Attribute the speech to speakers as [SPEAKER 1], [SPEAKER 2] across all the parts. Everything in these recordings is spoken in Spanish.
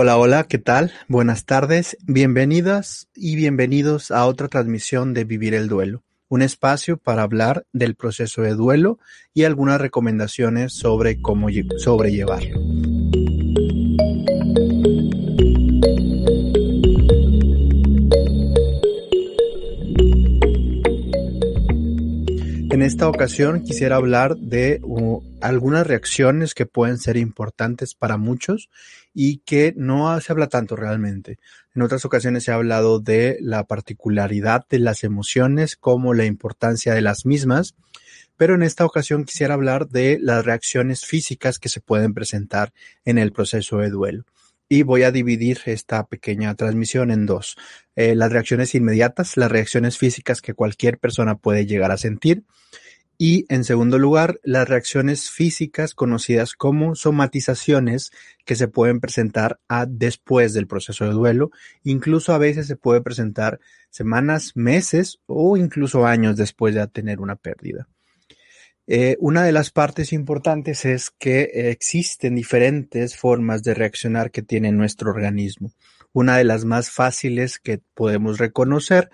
[SPEAKER 1] Hola, hola, ¿qué tal? Buenas tardes, bienvenidas y bienvenidos a otra transmisión de Vivir el Duelo, un espacio para hablar del proceso de duelo y algunas recomendaciones sobre cómo sobrellevarlo. En esta ocasión quisiera hablar de algunas reacciones que pueden ser importantes para muchos y que no se habla tanto realmente. En otras ocasiones se ha hablado de la particularidad de las emociones como la importancia de las mismas, pero en esta ocasión quisiera hablar de las reacciones físicas que se pueden presentar en el proceso de duelo. Y voy a dividir esta pequeña transmisión en dos. Eh, las reacciones inmediatas, las reacciones físicas que cualquier persona puede llegar a sentir y, en segundo lugar, las reacciones físicas conocidas como somatizaciones que se pueden presentar a después del proceso de duelo. Incluso a veces se puede presentar semanas, meses o incluso años después de tener una pérdida. Eh, una de las partes importantes es que existen diferentes formas de reaccionar que tiene nuestro organismo. Una de las más fáciles que podemos reconocer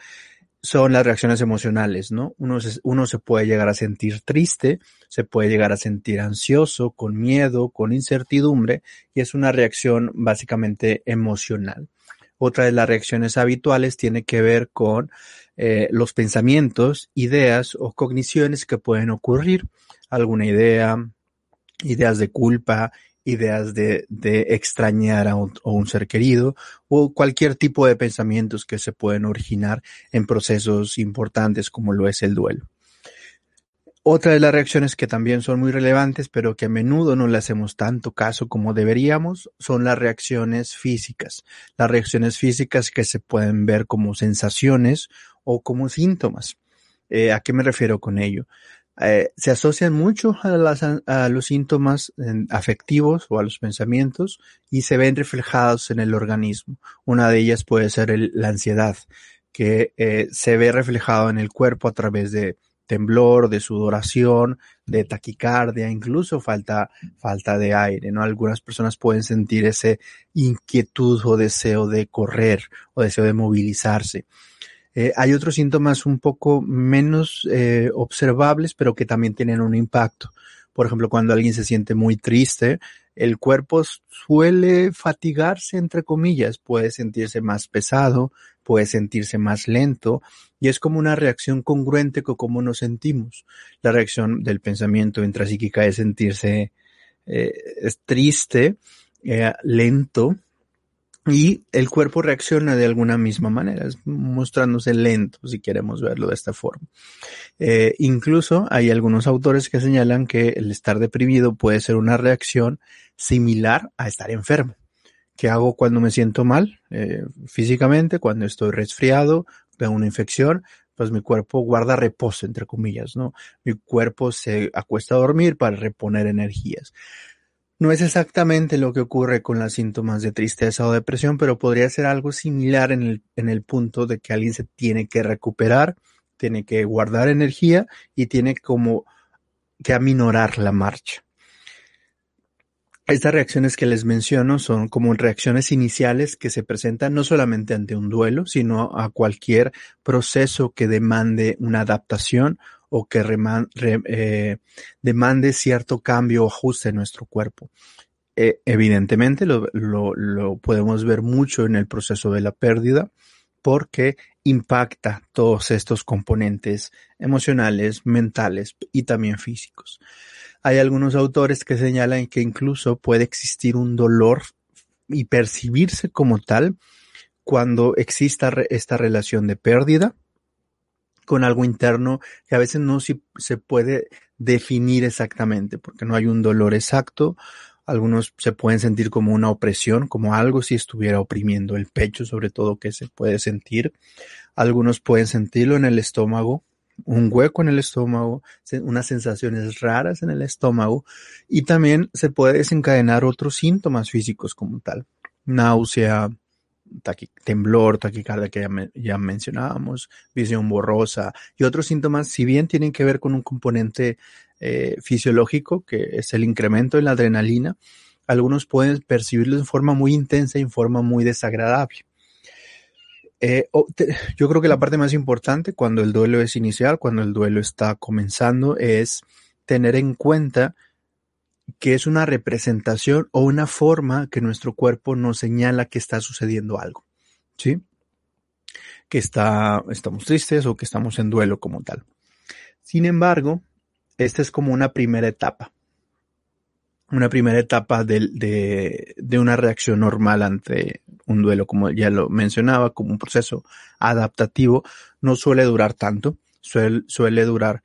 [SPEAKER 1] son las reacciones emocionales, ¿no? Uno se puede llegar a sentir triste, se puede llegar a sentir ansioso, con miedo, con incertidumbre, y es una reacción básicamente emocional. Otra de las reacciones habituales tiene que ver con eh, los pensamientos, ideas o cogniciones que pueden ocurrir. Alguna idea, ideas de culpa, ideas de, extrañar a un, ser querido o cualquier tipo de pensamientos que se pueden originar en procesos importantes como lo es el duelo. Otra de las reacciones que también son muy relevantes, pero que a menudo no le hacemos tanto caso como deberíamos, son las reacciones físicas. Las reacciones físicas que se pueden ver como sensaciones o como síntomas. Eh, ¿A qué me refiero con ello? Eh, se asocian mucho a, los síntomas afectivos o a los pensamientos y se ven reflejados en el organismo. Una de ellas puede ser la ansiedad, que eh, se ve reflejado en el cuerpo a través de temblor, de sudoración, de taquicardia, incluso falta, falta de aire, ¿no? Algunas personas pueden sentir ese inquietud o deseo de correr o deseo de movilizarse. Eh, hay otros síntomas un poco menos eh, observables, pero que también tienen un impacto. Por ejemplo, cuando alguien se siente muy triste, el cuerpo suele fatigarse, entre comillas, puede sentirse más pesado, puede sentirse más lento, y es como una reacción congruente con cómo nos sentimos. La reacción del pensamiento intrapsíquica es sentirse eh, es triste, eh, lento, y el cuerpo reacciona de alguna misma manera, mostrándose lento, si queremos verlo de esta forma. Eh, incluso hay algunos autores que señalan que el estar deprimido puede ser una reacción similar a estar enfermo. ¿Qué hago cuando me siento mal eh, físicamente? Cuando estoy resfriado, tengo una infección, pues mi cuerpo guarda reposo, entre comillas, ¿no? Mi cuerpo se acuesta a dormir para reponer energías. No es exactamente lo que ocurre con los síntomas de tristeza o depresión, pero podría ser algo similar en el, en el punto de que alguien se tiene que recuperar, tiene que guardar energía y tiene como que aminorar la marcha. Estas reacciones que les menciono son como reacciones iniciales que se presentan no solamente ante un duelo, sino a cualquier proceso que demande una adaptación o que eh, demande cierto cambio o ajuste en nuestro cuerpo. Eh, evidentemente lo, lo podemos ver mucho en el proceso de la pérdida porque impacta todos estos componentes emocionales, mentales y también físicos. Hay algunos autores que señalan que incluso puede existir un dolor y percibirse como tal cuando exista esta relación de pérdida con algo interno que a veces no se puede definir exactamente porque no hay un dolor exacto. Algunos se pueden sentir como una opresión, como algo si estuviera oprimiendo el pecho, sobre todo que se puede sentir. Algunos pueden sentirlo en el estómago, un hueco en el estómago, unas sensaciones raras en el estómago y también se puede desencadenar otros síntomas físicos como tal. Náusea, temblor, taquicardia que ya, mencionábamos, visión borrosa y otros síntomas, si bien tienen que ver con un componente eh, fisiológico, que es el incremento en la adrenalina, algunos pueden percibirlo de forma muy intensa y en forma muy desagradable. Eh, yo creo que la parte más importante cuando el duelo es inicial, cuando el duelo está comenzando, es tener en cuenta que es una representación o una forma que nuestro cuerpo nos señala que está sucediendo algo, ¿sí? Que está, estamos tristes o que estamos en duelo como tal. Sin embargo, esta es como una primera etapa, una primera etapa de, de, una reacción normal ante un duelo, como ya lo mencionaba, como un proceso adaptativo, no suele durar tanto, suele, suele durar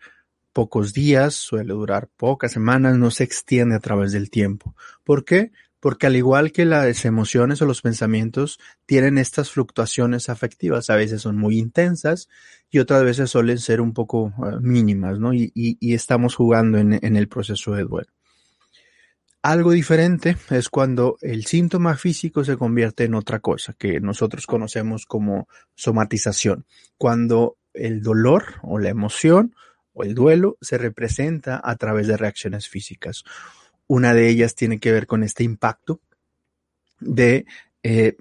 [SPEAKER 1] pocos días, suele durar pocas semanas, no se extiende a través del tiempo. ¿Por qué? Porque al igual que las emociones o los pensamientos tienen estas fluctuaciones afectivas, a veces son muy intensas y otras veces suelen ser un poco eh, mínimas, ¿no? Y, estamos jugando en, en el proceso de duelo. Algo diferente es cuando el síntoma físico se convierte en otra cosa que nosotros conocemos como somatización. Cuando el dolor o la emoción o el duelo se representa a través de reacciones físicas. Una de ellas tiene que ver con este impacto de eh,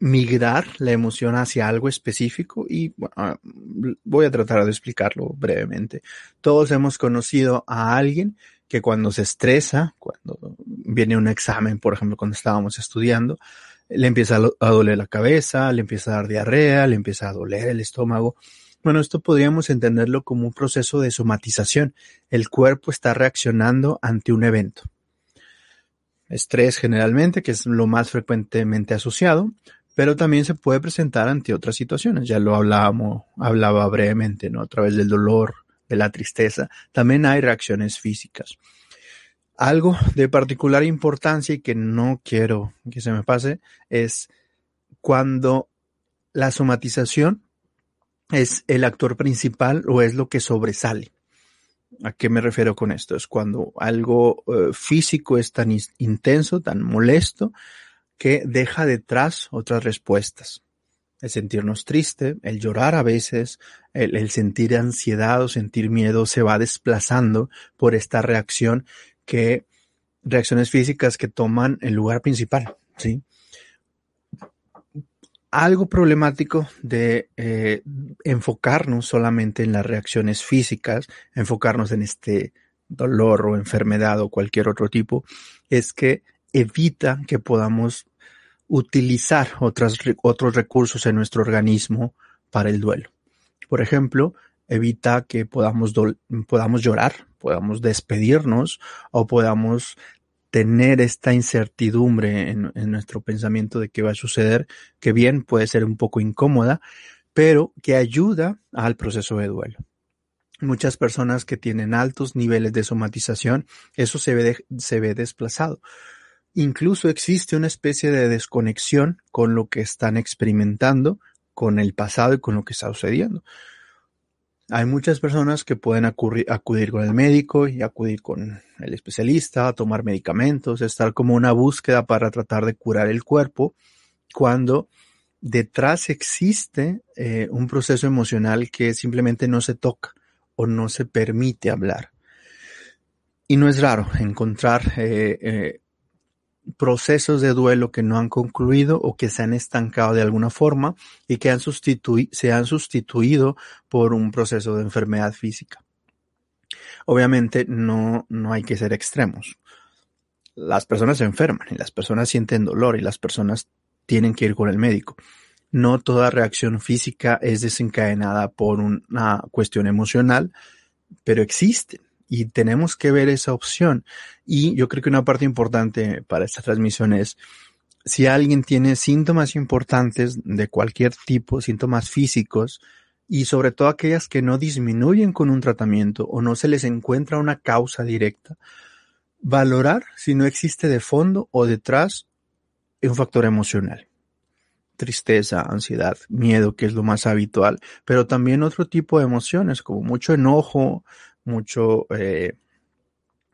[SPEAKER 1] migrar la emoción hacia algo específico y ah, voy a tratar de explicarlo brevemente. Todos hemos conocido a alguien que cuando se estresa, cuando viene un examen, por ejemplo, cuando estábamos estudiando, le empieza a doler la cabeza, le empieza a dar diarrea, le empieza a doler el estómago bueno, esto podríamos entenderlo como un proceso de somatización. El cuerpo está reaccionando ante un evento. Estrés generalmente, que es lo más frecuentemente asociado, pero también se puede presentar ante otras situaciones. Ya lo hablábamos, hablaba brevemente, ¿no? A través del dolor, de la tristeza. También hay reacciones físicas. Algo de particular importancia y que no quiero que se me pase es cuando la somatización es el actor principal o es lo que sobresale. ¿A qué me refiero con esto? Es cuando algo eh, físico es tan intenso, tan molesto, que deja detrás otras respuestas. El sentirnos triste, el llorar a veces, el, sentir ansiedad o sentir miedo se va desplazando por esta reacción que, reacciones físicas que toman el lugar principal, ¿sí? algo problemático de eh, enfocarnos solamente en las reacciones físicas, enfocarnos en este dolor o enfermedad o cualquier otro tipo, es que evita que podamos utilizar otros recursos en nuestro organismo para el duelo. Por ejemplo, evita que podamos, podamos llorar, podamos despedirnos o podamos tener esta incertidumbre en, nuestro pensamiento de qué va a suceder, que bien puede ser un poco incómoda, pero que ayuda al proceso de duelo. Muchas personas que tienen altos niveles de somatización, eso se ve, se ve desplazado. Incluso existe una especie de desconexión con lo que están experimentando, con el pasado y con lo que está sucediendo. Hay muchas personas que pueden acudir con el médico y acudir con el especialista, a tomar medicamentos, estar como una búsqueda para tratar de curar el cuerpo, cuando detrás existe eh, un proceso emocional que simplemente no se toca o no se permite hablar. Y no es raro encontrar eh, eh, procesos de duelo que no han concluido o que se han estancado de alguna forma y que han se han sustituido por un proceso de enfermedad física. Obviamente no, no hay que ser extremos. Las personas se enferman y las personas sienten dolor y las personas tienen que ir con el médico. No toda reacción física es desencadenada por una cuestión emocional, pero existen y tenemos que ver esa opción. Y yo creo que una parte importante para esta transmisión es si alguien tiene síntomas importantes de cualquier tipo, síntomas físicos, y sobre todo aquellas que no disminuyen con un tratamiento o no se les encuentra una causa directa, valorar si no existe de fondo o detrás un factor emocional. Tristeza, ansiedad, miedo, que es lo más habitual, pero también otro tipo de emociones como mucho enojo, mucho, eh,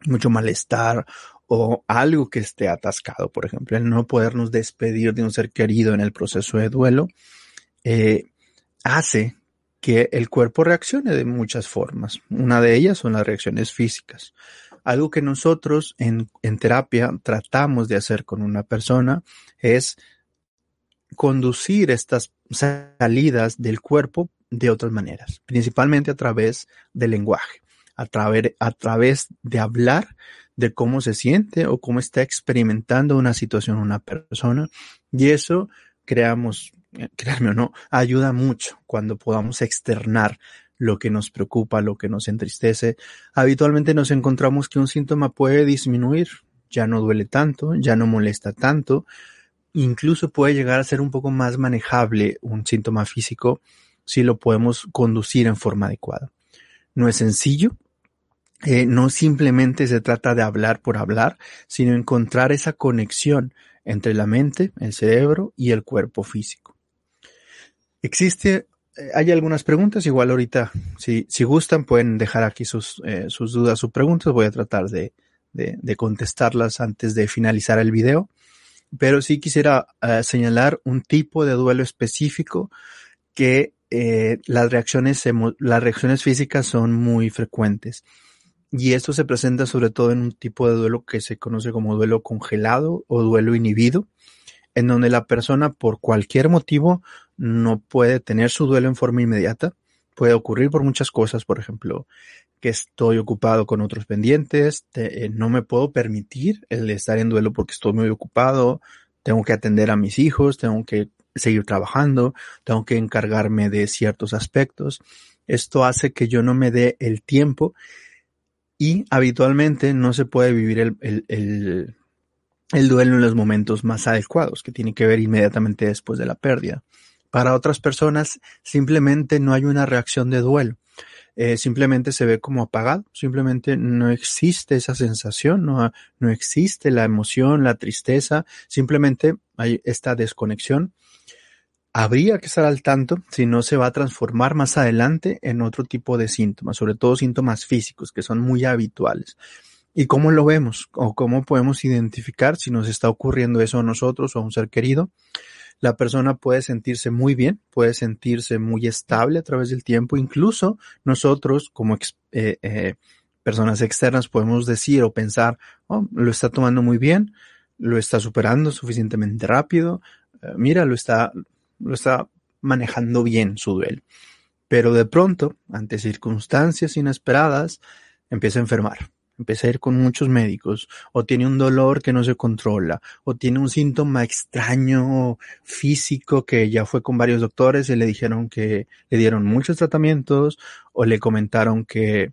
[SPEAKER 1] mucho malestar o algo que esté atascado, por ejemplo, el no podernos despedir de un ser querido en el proceso de duelo, eh, hace que el cuerpo reaccione de muchas formas. Una de ellas son las reacciones físicas. Algo que nosotros en, en terapia tratamos de hacer con una persona es conducir estas salidas del cuerpo de otras maneras, principalmente a través del lenguaje, a, través, a través de hablar de cómo se siente o cómo está experimentando una situación una persona. Y eso, creamos, eh, créanme o no, ayuda mucho cuando podamos externar lo que nos preocupa, lo que nos entristece. Habitualmente nos encontramos que un síntoma puede disminuir, ya no duele tanto, ya no molesta tanto, incluso puede llegar a ser un poco más manejable un síntoma físico si lo podemos conducir en forma adecuada. No es sencillo, eh, no simplemente se trata de hablar por hablar, sino encontrar esa conexión entre la mente, el cerebro y el cuerpo físico. Existe, eh, hay algunas preguntas, igual ahorita, si, si gustan, pueden dejar aquí sus, eh, sus dudas o preguntas, voy a tratar de, de, de, contestarlas antes de finalizar el video, pero sí quisiera señalar un tipo de duelo específico que las reacciones, las reacciones físicas son muy frecuentes. Y esto se presenta sobre todo en un tipo de duelo que se conoce como duelo congelado o duelo inhibido, en donde la persona por cualquier motivo no puede tener su duelo en forma inmediata. Puede ocurrir por muchas cosas, por ejemplo, que estoy ocupado con otros pendientes, eh, no me puedo permitir el estar en duelo porque estoy muy ocupado, tengo que atender a mis hijos, tengo que seguir trabajando, tengo que encargarme de ciertos aspectos. Esto hace que yo no me dé el tiempo y habitualmente no se puede vivir el, el, el, duelo en los momentos más adecuados, que tiene que ver inmediatamente después de la pérdida. Para otras personas simplemente no hay una reacción de duelo. Eh, simplemente se ve como apagado, simplemente no existe esa sensación, no, no existe la emoción, la tristeza, simplemente hay esta desconexión Habría que estar al tanto si no se va a transformar más adelante en otro tipo de síntomas, sobre todo síntomas físicos que son muy habituales. ¿Y cómo lo vemos? ¿O cómo podemos identificar si nos está ocurriendo eso a nosotros o a un ser querido? La persona puede sentirse muy bien, puede sentirse muy estable a través del tiempo. Incluso nosotros como eh, eh, personas externas podemos decir o pensar, oh, lo está tomando muy bien, lo está superando suficientemente rápido, eh, mira, lo está, lo está manejando bien su duelo. Pero de pronto, ante circunstancias inesperadas, empieza a enfermar, empieza a ir con muchos médicos, o tiene un dolor que no se controla, o tiene un síntoma extraño físico que ya fue con varios doctores y le dijeron que le dieron muchos tratamientos, o le comentaron que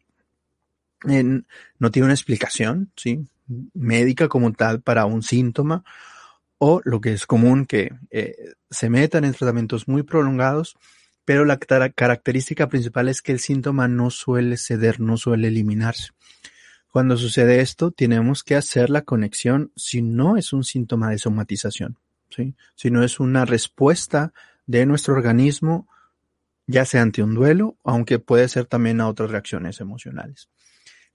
[SPEAKER 1] no tiene una explicación, ¿sí? médica como tal para un síntoma, o lo que es común que eh, se metan en tratamientos muy prolongados, pero la característica principal es que el síntoma no suele ceder, no suele eliminarse. Cuando sucede esto, tenemos que hacer la conexión si no es un síntoma de somatización, si no es una respuesta de nuestro organismo, ya sea ante un duelo, aunque puede ser también a otras reacciones emocionales.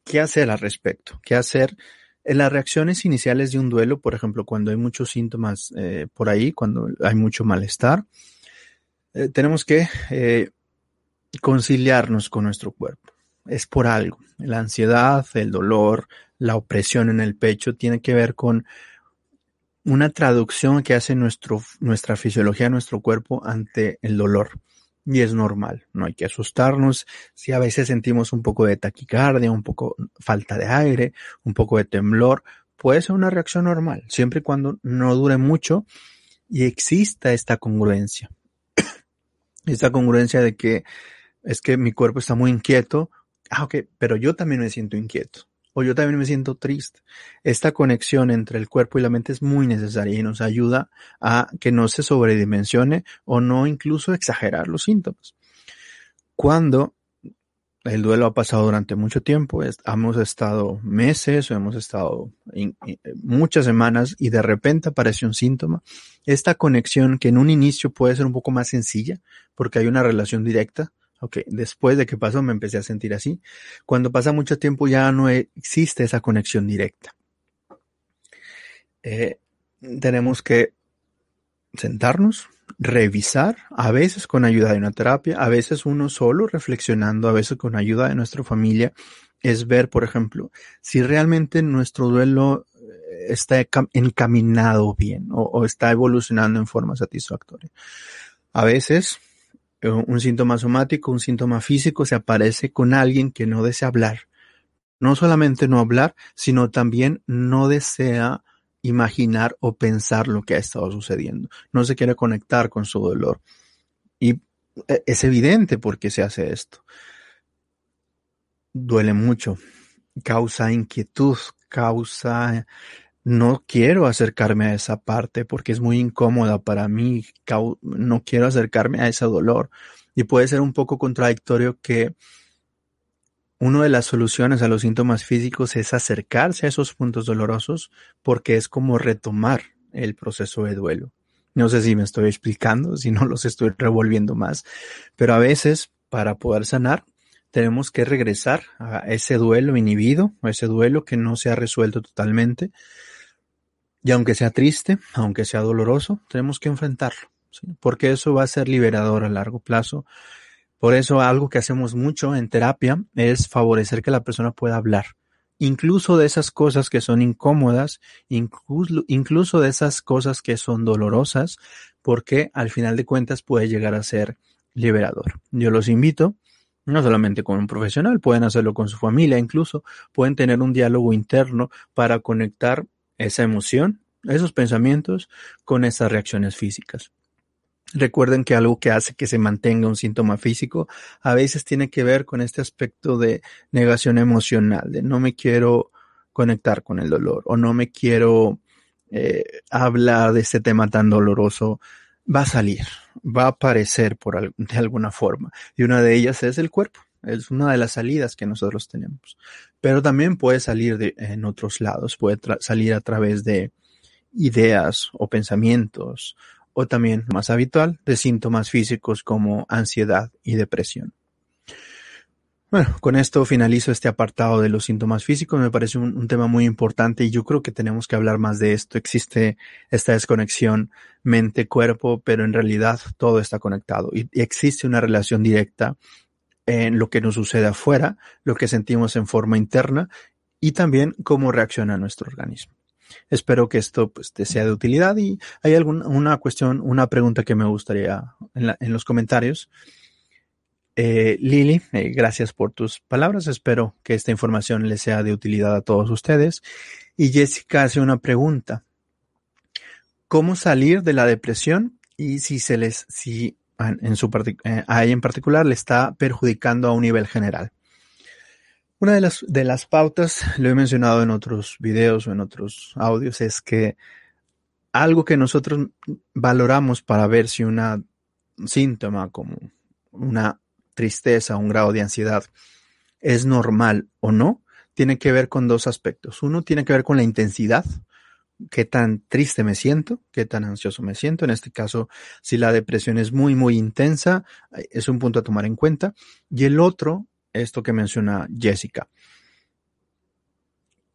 [SPEAKER 1] ¿Qué hacer al respecto? ¿Qué hacer? En las reacciones iniciales de un duelo, por ejemplo, cuando hay muchos síntomas eh, por ahí, cuando hay mucho malestar, eh, tenemos que eh, conciliarnos con nuestro cuerpo. Es por algo. La ansiedad, el dolor, la opresión en el pecho tiene que ver con una traducción que hace nuestra fisiología, nuestro cuerpo ante el dolor y es normal, no hay que asustarnos. Si a veces sentimos un poco de taquicardia, un poco falta de aire, un poco de temblor, puede ser una reacción normal, siempre y cuando no dure mucho y exista esta congruencia. esta congruencia de que es que mi cuerpo está muy inquieto, ah, ok, pero yo también me siento inquieto o yo también me siento triste. Esta conexión entre el cuerpo y la mente es muy necesaria y nos ayuda a que no se sobredimensione o no incluso exagerar los síntomas. Cuando el duelo ha pasado durante mucho tiempo, hemos estado meses o hemos estado muchas semanas y de repente aparece un síntoma, esta conexión que en un inicio puede ser un poco más sencilla porque hay una relación directa, Ok, después de que pasó me empecé a sentir así. Cuando pasa mucho tiempo ya no existe esa conexión directa. Eh, tenemos que sentarnos, revisar, a veces con ayuda de una terapia, a veces uno solo reflexionando, a veces con ayuda de nuestra familia, es ver, por ejemplo, si realmente nuestro duelo eh, está encaminado bien o, o está evolucionando en forma satisfactoria. A veces, un síntoma somático, un síntoma físico se aparece con alguien que no desea hablar. No solamente no hablar, sino también no desea imaginar o pensar lo que ha estado sucediendo. No se quiere conectar con su dolor. Y eh, es evidente por qué se hace esto. Duele mucho, causa inquietud, causa no quiero acercarme a esa parte porque es muy incómoda para mí, no quiero acercarme a ese dolor. Y puede ser un poco contradictorio que una de las soluciones a los síntomas físicos es acercarse a esos puntos dolorosos porque es como retomar el proceso de duelo. No sé si me estoy explicando, si no los estoy revolviendo más, pero a veces para poder sanar tenemos que regresar a ese duelo inhibido, a ese duelo que no se ha resuelto totalmente. Y aunque sea triste, aunque sea doloroso, tenemos que enfrentarlo, porque eso va a ser liberador a largo plazo. Por eso algo que hacemos mucho en terapia es favorecer que la persona pueda hablar, incluso de esas cosas que son incómodas, incluso, incluso de esas cosas que son dolorosas, porque al final de cuentas puede llegar a ser liberador. Yo los invito, no solamente con un profesional, pueden hacerlo con su familia, incluso pueden tener un diálogo interno para conectar esa emoción, esos pensamientos con esas reacciones físicas. Recuerden que algo que hace que se mantenga un síntoma físico a veces tiene que ver con este aspecto de negación emocional, de no me quiero conectar con el dolor o no me quiero eh, hablar de este tema tan doloroso. Va a salir, va a aparecer por de alguna forma y una de ellas es el cuerpo. Es una de las salidas que nosotros tenemos. Pero también puede salir de, en otros lados, puede salir a través de ideas o pensamientos o también más habitual de síntomas físicos como ansiedad y depresión. Bueno, con esto finalizo este apartado de los síntomas físicos. Me parece un, tema muy importante y yo creo que tenemos que hablar más de esto. Existe esta desconexión mente-cuerpo, pero en realidad todo está conectado y existe una relación directa en lo que nos sucede afuera, lo que sentimos en forma interna y también cómo reacciona nuestro organismo. Espero que esto pues, te sea de utilidad y hay alguna una cuestión, una pregunta que me gustaría en, los comentarios. Eh, Lili, eh, gracias por tus palabras. Espero que esta información les sea de utilidad a todos ustedes. Y Jessica hace una pregunta. ¿Cómo salir de la depresión y si se les, si eh, a ella en particular le está perjudicando a un nivel general? Una de las, de las pautas, lo he mencionado en otros videos o en otros audios, es que algo que nosotros valoramos para ver si un síntoma como una tristeza, un grado de ansiedad es normal o no, tiene que ver con dos aspectos. Uno tiene que ver con la intensidad, qué tan triste me siento, qué tan ansioso me siento. En este caso, si la depresión es muy, muy intensa, es un punto a tomar en cuenta. Y el otro esto que menciona Jessica.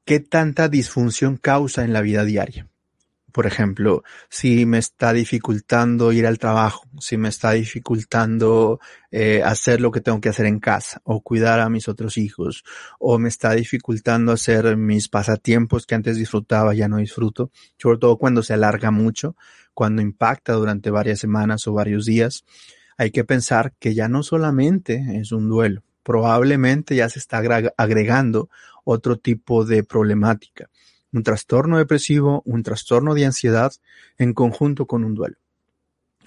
[SPEAKER 1] ¿Qué tanta disfunción causa en la vida diaria? Por ejemplo, si me está dificultando ir al trabajo, si me está dificultando eh, hacer lo que tengo que hacer en casa o cuidar a mis otros hijos o me está dificultando hacer mis pasatiempos que antes disfrutaba, ya no disfruto, sobre todo cuando se alarga mucho, cuando impacta durante varias semanas o varios días, hay que pensar que ya no solamente es un duelo, probablemente ya se está agregando otro tipo de problemática, un trastorno depresivo, un trastorno de ansiedad en conjunto con un duelo.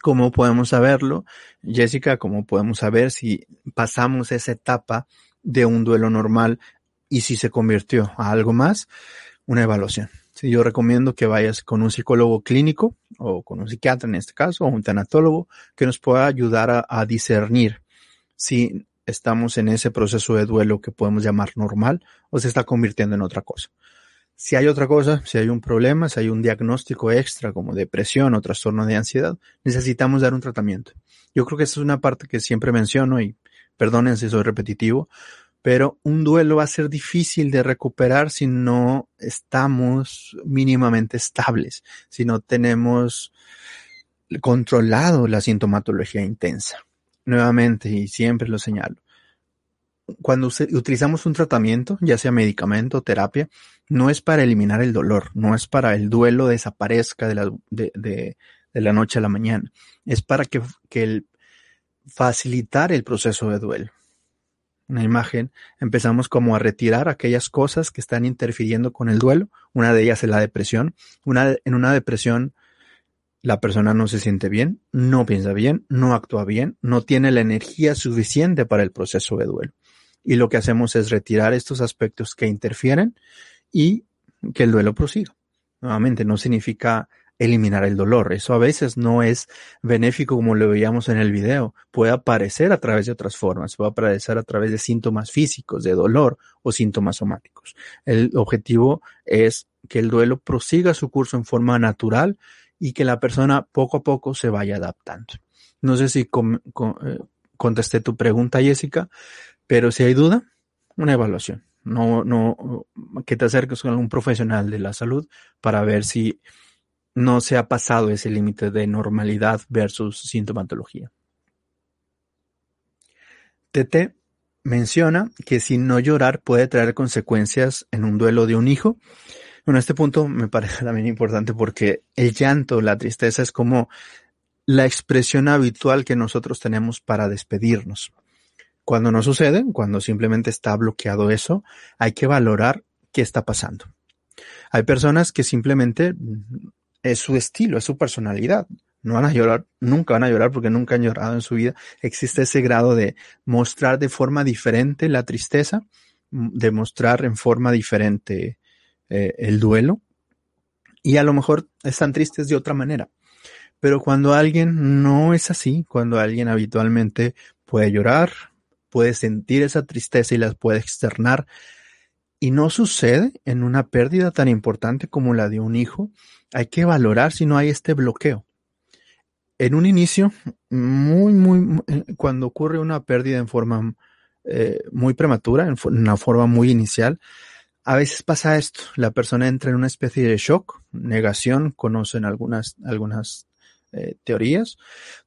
[SPEAKER 1] ¿Cómo podemos saberlo, Jessica? ¿Cómo podemos saber si pasamos esa etapa de un duelo normal y si se convirtió a algo más? Una evaluación. yo recomiendo que vayas con un psicólogo clínico o con un psiquiatra en este caso, o un tanatólogo que nos pueda ayudar a, a discernir si estamos en ese proceso de duelo que podemos llamar normal o se está convirtiendo en otra cosa. Si hay otra cosa, si hay un problema, si hay un diagnóstico extra como depresión o trastorno de ansiedad, necesitamos dar un tratamiento. Yo creo que esa es una parte que siempre menciono y perdonen si soy repetitivo, pero un duelo va a ser difícil de recuperar si no estamos mínimamente estables, si no tenemos controlado la sintomatología intensa nuevamente y siempre lo señalo, cuando utilizamos un tratamiento, ya sea medicamento o terapia, no es para eliminar el dolor, no es para el duelo desaparezca de la, de, de, la noche a la mañana, es para que, que el, facilitar el proceso de duelo. Una imagen, empezamos como a retirar aquellas cosas que están interfiriendo con el duelo. Una de ellas es la depresión. Una, en una depresión, la persona no se siente bien, no piensa bien, no actúa bien, no tiene la energía suficiente para el proceso de duelo. Y lo que hacemos es retirar estos aspectos que interfieren y que el duelo prosiga. Nuevamente, no significa eliminar el dolor. Eso a veces no es benéfico como lo veíamos en el video. Puede aparecer a través de otras formas, puede aparecer a través de síntomas físicos, de dolor o síntomas somáticos. El objetivo es que el duelo prosiga su curso en forma natural y que la persona poco a poco se vaya adaptando. No sé si eh, contesté tu pregunta, Jessica, pero si hay duda, una evaluación. No, no, que te acerques con algún profesional de la salud para ver si no se ha pasado ese límite de normalidad versus sintomatología. TT menciona que si no llorar puede traer consecuencias en un duelo de un hijo. Bueno, este punto me parece también importante porque el llanto, la tristeza es como la expresión habitual que nosotros tenemos para despedirnos. Cuando no sucede, cuando simplemente está bloqueado eso, hay que valorar qué está pasando. Hay personas que simplemente es su estilo, es su personalidad. No van a llorar, nunca van a llorar porque nunca han llorado en su vida. Existe ese grado de mostrar de forma diferente la tristeza, de mostrar en forma diferente eh, el duelo. Y a lo mejor están tristes de otra manera. Pero cuando alguien no es así, cuando alguien habitualmente puede llorar, puede sentir esa tristeza y las puede externar, y no sucede en una pérdida tan importante como la de un hijo, hay que valorar si no hay este bloqueo. En un inicio, muy, muy, eh, cuando ocurre una pérdida en forma eh, muy prematura, en una forma muy inicial, a veces pasa esto, la persona entra en una especie de shock, negación, conocen algunas, algunas eh, teorías,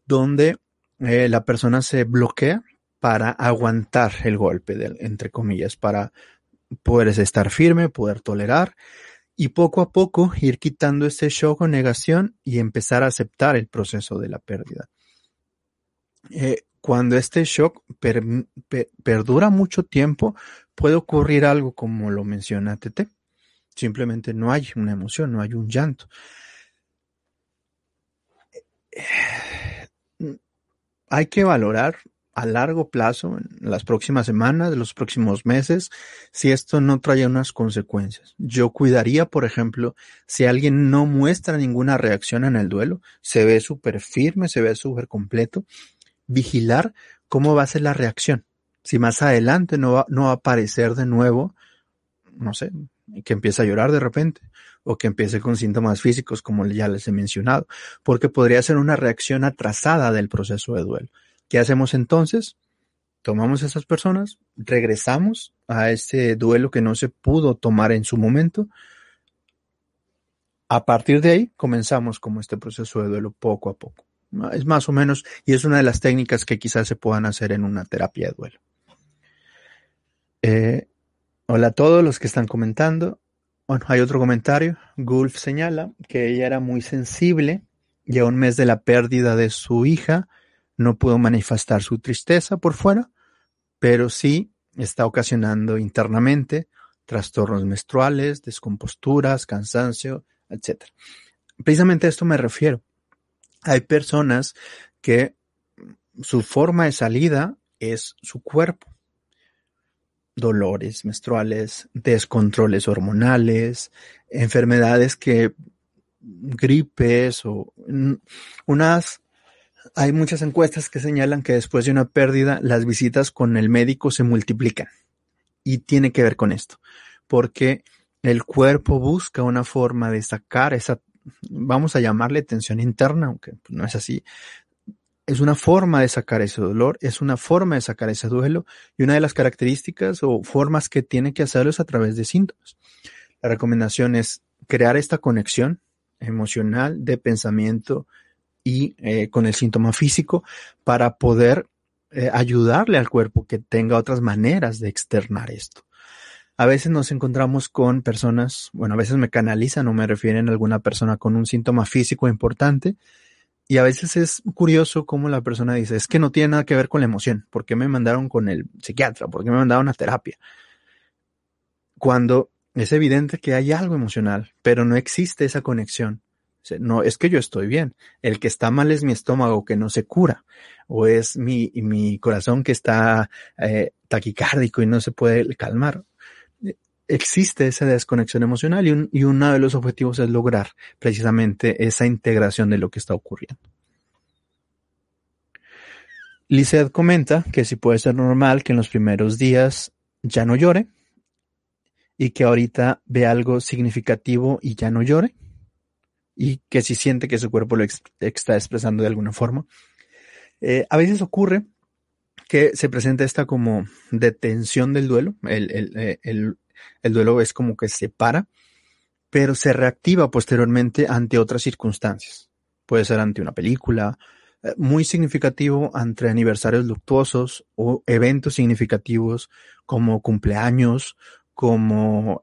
[SPEAKER 1] donde la persona se bloquea para aguantar el golpe, de, entre comillas, para poder estar firme, poder tolerar y poco a poco ir quitando ese shock o negación y empezar a aceptar el proceso de la pérdida. Eh, cuando este shock perdura mucho tiempo, puede ocurrir algo como lo menciona Tete. Simplemente no hay una emoción, no hay un llanto. Eh, hay que valorar a largo plazo, en las próximas semanas, los próximos meses, si esto no trae unas consecuencias. Yo cuidaría, por ejemplo, si alguien no muestra ninguna reacción en el duelo, se ve súper firme, se ve súper completo, vigilar cómo va a ser la reacción. Si más adelante no va, no va a aparecer de nuevo, no sé, que empiece a llorar de repente o que empiece con síntomas físicos como ya les he mencionado, porque podría ser una reacción atrasada del proceso de duelo. ¿Qué hacemos entonces? Tomamos a esas personas, regresamos a ese duelo que no se pudo tomar en su momento. A partir de ahí comenzamos como este proceso de duelo poco a poco. Es más o menos, y es una de las técnicas que quizás se puedan hacer en una terapia de duelo. Eh, hola a todos los que están comentando. Bueno, hay otro comentario. Gulf señala que ella era muy sensible y a un mes de la pérdida de su hija no pudo manifestar su tristeza por fuera, pero sí está ocasionando internamente trastornos menstruales, descomposturas, cansancio, etc. Precisamente a esto me refiero. Hay personas que su forma de salida es su cuerpo. Dolores menstruales, descontroles hormonales, enfermedades que gripes o unas hay muchas encuestas que señalan que después de una pérdida las visitas con el médico se multiplican. Y tiene que ver con esto, porque el cuerpo busca una forma de sacar esa, vamos a llamarle tensión interna, aunque no es así. Es una forma de sacar ese dolor, es una forma de sacar ese duelo y una de las características o formas que tiene que hacerlo es a través de síntomas. La recomendación es crear esta conexión emocional de pensamiento y eh, con el síntoma físico para poder eh, ayudarle al cuerpo que tenga otras maneras de externar esto. A veces nos encontramos con personas, bueno, a veces me canalizan o me refieren a alguna persona con un síntoma físico importante y a veces es curioso cómo la persona dice, es que no tiene nada que ver con la emoción, ¿por qué me mandaron con el psiquiatra? ¿Por qué me mandaron a terapia? Cuando es evidente que hay algo emocional, pero no existe esa conexión. No, es que yo estoy bien. El que está mal es mi estómago que no se cura. O es mi, mi corazón que está eh, taquicárdico y no se puede calmar. Existe esa desconexión emocional y, y uno de los objetivos es lograr precisamente esa integración de lo que está ocurriendo. Lizeth comenta que si puede ser normal que en los primeros días ya no llore y que ahorita ve algo significativo y ya no llore y que si siente que su cuerpo lo está expresando de alguna forma. Eh, a veces ocurre que se presenta esta como detención del duelo, eh, el, duelo es como que se para, pero se reactiva posteriormente ante otras circunstancias. Puede ser ante una película, eh, muy significativo ante aniversarios luctuosos o eventos significativos como cumpleaños, como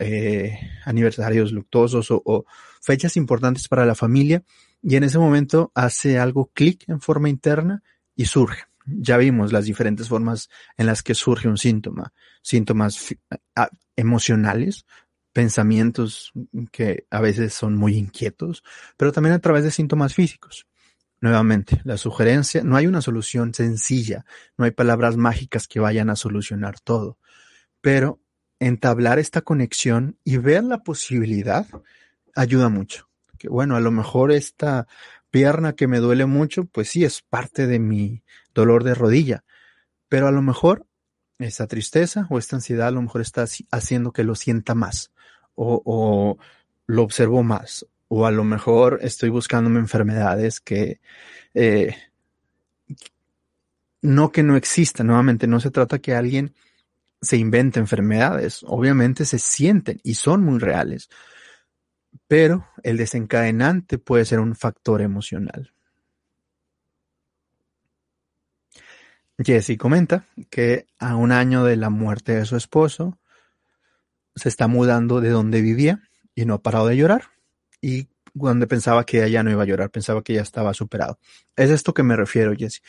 [SPEAKER 1] aniversarios luctuosos o, fechas importantes para la familia y en ese momento hace algo clic en forma interna y surge. Ya vimos las diferentes formas en las que surge un síntoma, síntomas emocionales, pensamientos que a veces son muy inquietos, pero también a través de síntomas físicos. Nuevamente, la sugerencia, no hay una solución sencilla, no hay palabras mágicas que vayan a solucionar todo, pero entablar esta conexión y ver la posibilidad ayuda mucho. Que bueno, a lo mejor esta pierna que me duele mucho, pues sí, es parte de mi dolor de rodilla, pero a lo mejor esa tristeza o esta ansiedad a lo mejor está haciendo que lo sienta más o, lo observo más o a lo mejor estoy buscándome enfermedades que eh, no que no existan, nuevamente no se trata que alguien se invente enfermedades, obviamente se sienten y son muy reales, pero el desencadenante puede ser un factor emocional. Jesse comenta que a un año de la muerte de su esposo se está mudando de donde vivía y no ha parado de llorar. Y cuando pensaba que ella ya no iba a llorar, pensaba que ya estaba superado. Es esto que me refiero, Jesse.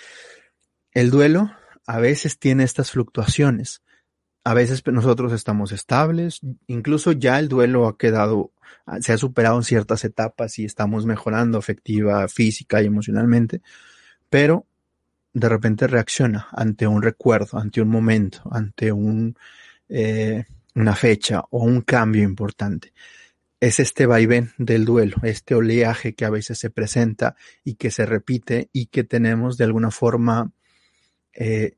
[SPEAKER 1] El duelo a veces tiene estas fluctuaciones. A veces nosotros estamos estables, incluso ya el duelo ha quedado Ah, se ha superado en ciertas etapas y estamos mejorando afectiva, física y emocionalmente, pero de repente reacciona ante un recuerdo, ante un momento, ante un, eh, una fecha o un cambio importante. Es este vaivén del duelo, este oleaje que a veces se presenta y que se repite y que tenemos de alguna forma eh,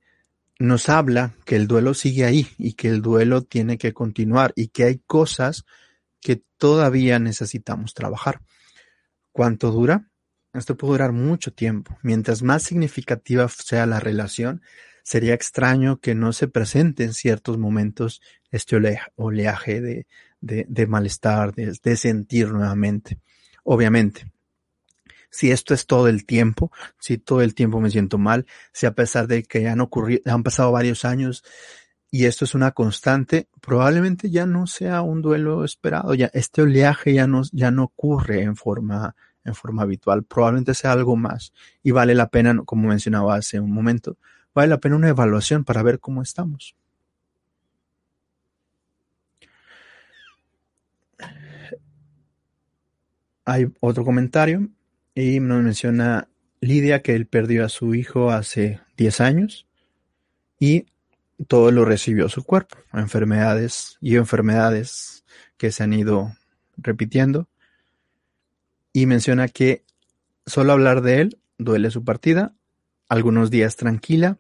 [SPEAKER 1] nos habla que el duelo sigue ahí y que el duelo tiene que continuar y que hay cosas que todavía necesitamos trabajar. ¿Cuánto dura? Esto puede durar mucho tiempo. Mientras más significativa sea la relación, sería extraño que no se presente en ciertos momentos este oleaje de, malestar, de, sentir nuevamente. Obviamente, si esto es todo el tiempo, si todo el tiempo me siento mal, si a pesar de que ya han ocurrido, han pasado varios años y esto es una constante, probablemente ya no sea un duelo esperado, ya este oleaje ya no, ya no ocurre en forma, en forma habitual, probablemente sea algo más y vale la pena, como mencionaba hace un momento, vale la pena una evaluación para ver cómo estamos. Hay otro comentario y nos menciona Lidia que él perdió a su hijo hace 10 años y todo lo recibió su cuerpo, enfermedades y enfermedades que se han ido repitiendo. Y menciona que solo hablar de él duele su partida, algunos días tranquila,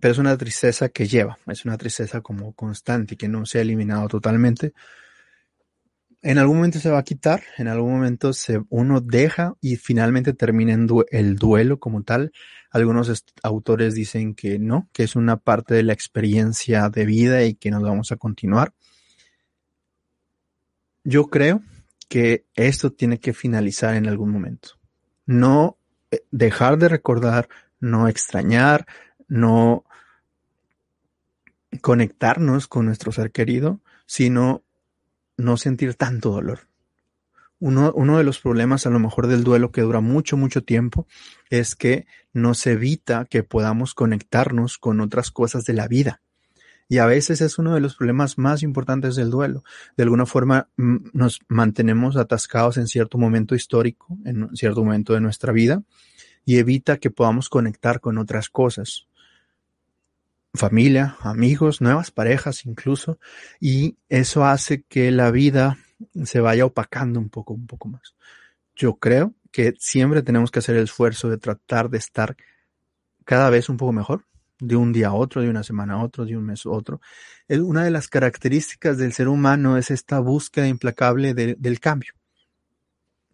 [SPEAKER 1] pero es una tristeza que lleva, es una tristeza como constante que no se ha eliminado totalmente, en algún momento se va a quitar, en algún momento se, uno deja y finalmente termina el duelo como tal. Algunos autores dicen que no, que es una parte de la experiencia de vida y que nos vamos a continuar. Yo creo que esto tiene que finalizar en algún momento. No eh, dejar de recordar, no extrañar, no conectarnos con nuestro ser querido, sino no sentir tanto dolor. Uno, de los problemas a lo mejor del duelo que dura mucho, mucho tiempo es que nos evita que podamos conectarnos con otras cosas de la vida. Y a veces es uno de los problemas más importantes del duelo. De alguna forma nos mantenemos atascados en cierto momento histórico, en cierto momento de nuestra vida, y evita que podamos conectar con otras cosas. Familia, amigos, nuevas parejas incluso, y eso hace que la vida se vaya opacando un poco, un poco más. Yo creo que siempre tenemos que hacer el esfuerzo de tratar de estar cada vez un poco mejor, de un día a otro, de una semana a otro, de un mes a otro. Una de las características del ser humano es esta búsqueda implacable del cambio.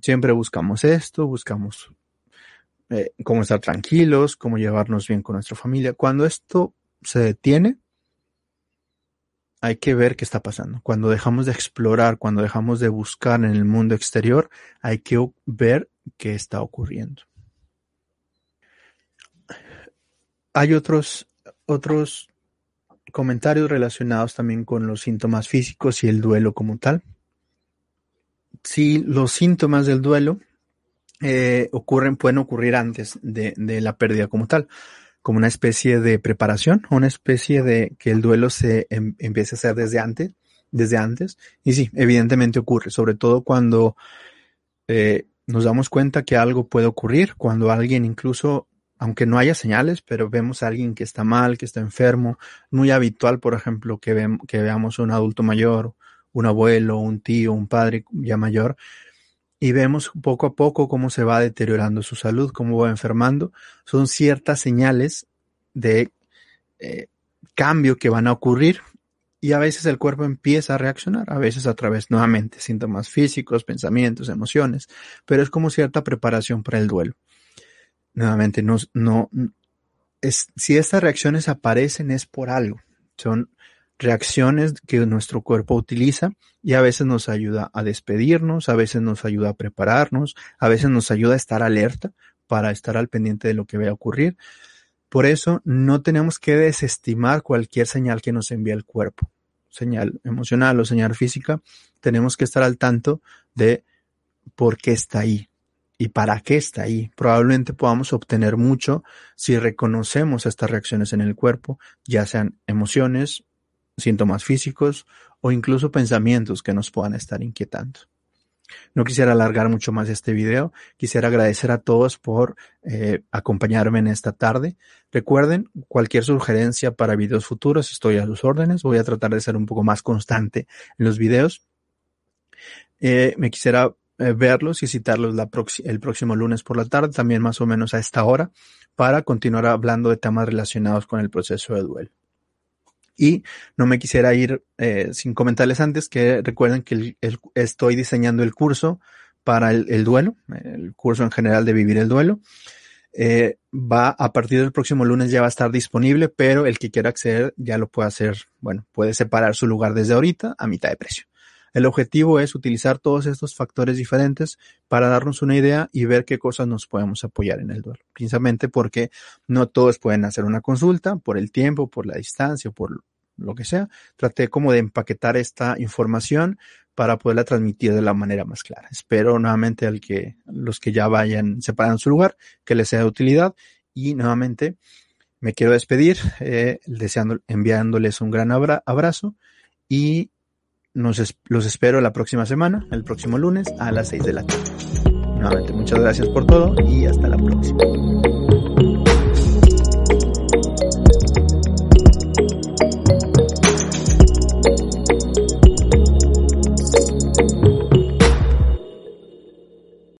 [SPEAKER 1] Siempre buscamos esto, buscamos eh, cómo estar tranquilos, cómo llevarnos bien con nuestra familia. Cuando esto se detiene, hay que ver qué está pasando. Cuando dejamos de explorar, cuando dejamos de buscar en el mundo exterior, hay que ver qué está ocurriendo. Hay otros, otros comentarios relacionados también con los síntomas físicos y el duelo como tal. Si los síntomas del duelo eh, ocurren, pueden ocurrir antes de, de la pérdida como tal como una especie de preparación, una especie de que el duelo se em, empiece a hacer desde antes, desde antes. Y sí, evidentemente ocurre, sobre todo cuando eh, nos damos cuenta que algo puede ocurrir, cuando alguien incluso, aunque no haya señales, pero vemos a alguien que está mal, que está enfermo, muy habitual, por ejemplo, que, que veamos un adulto mayor, un abuelo, un tío, un padre ya mayor, y vemos poco a poco cómo se va deteriorando su salud, cómo va enfermando. Son ciertas señales de eh, cambio que van a ocurrir y a veces el cuerpo empieza a reaccionar, a veces a través nuevamente síntomas físicos, pensamientos, emociones, pero es como cierta preparación para el duelo. Nuevamente, no, no, es, si estas reacciones aparecen es por algo, son reacciones que nuestro cuerpo utiliza y a veces nos ayuda a despedirnos, a veces nos ayuda a prepararnos, a veces nos ayuda a estar alerta para estar al pendiente de lo que vaya a ocurrir. Por eso no tenemos que desestimar cualquier señal que nos envía el cuerpo, señal emocional o señal física. Tenemos que estar al tanto de por qué está ahí y para qué está ahí. Probablemente podamos obtener mucho si reconocemos estas reacciones en el cuerpo, ya sean emociones, síntomas físicos o incluso pensamientos que nos puedan estar inquietando. No quisiera alargar mucho más este video. Quisiera agradecer a todos por eh, acompañarme en esta tarde. Recuerden, cualquier sugerencia para videos futuros, estoy a sus órdenes. Voy a tratar de ser un poco más constante en los videos. Eh, me quisiera eh, verlos y citarlos el próximo lunes por la tarde, también más o menos a esta hora, para continuar hablando de temas relacionados con el proceso de duelo. Y no me quisiera ir eh, sin comentarles antes que recuerden que estoy diseñando el curso para el, duelo, el curso en general de vivir el duelo. Eh, va a partir del próximo lunes ya va a estar disponible, pero el que quiera acceder ya lo puede hacer, bueno, puede separar su lugar desde ahorita a mitad de precio. El objetivo es utilizar todos estos factores diferentes para darnos una idea y ver qué cosas nos podemos apoyar en el duelo. Precisamente porque no todos pueden hacer una consulta por el tiempo, por la distancia, por lo que sea, traté como de empaquetar esta información para poderla transmitir de la manera más clara. Espero nuevamente al que los que ya vayan separando su lugar, que les sea de utilidad y nuevamente me quiero despedir eh, deseando, enviándoles un gran abrazo y nos los espero la próxima semana, el próximo lunes a las 6 de la tarde. Nuevamente muchas gracias por todo y hasta la próxima.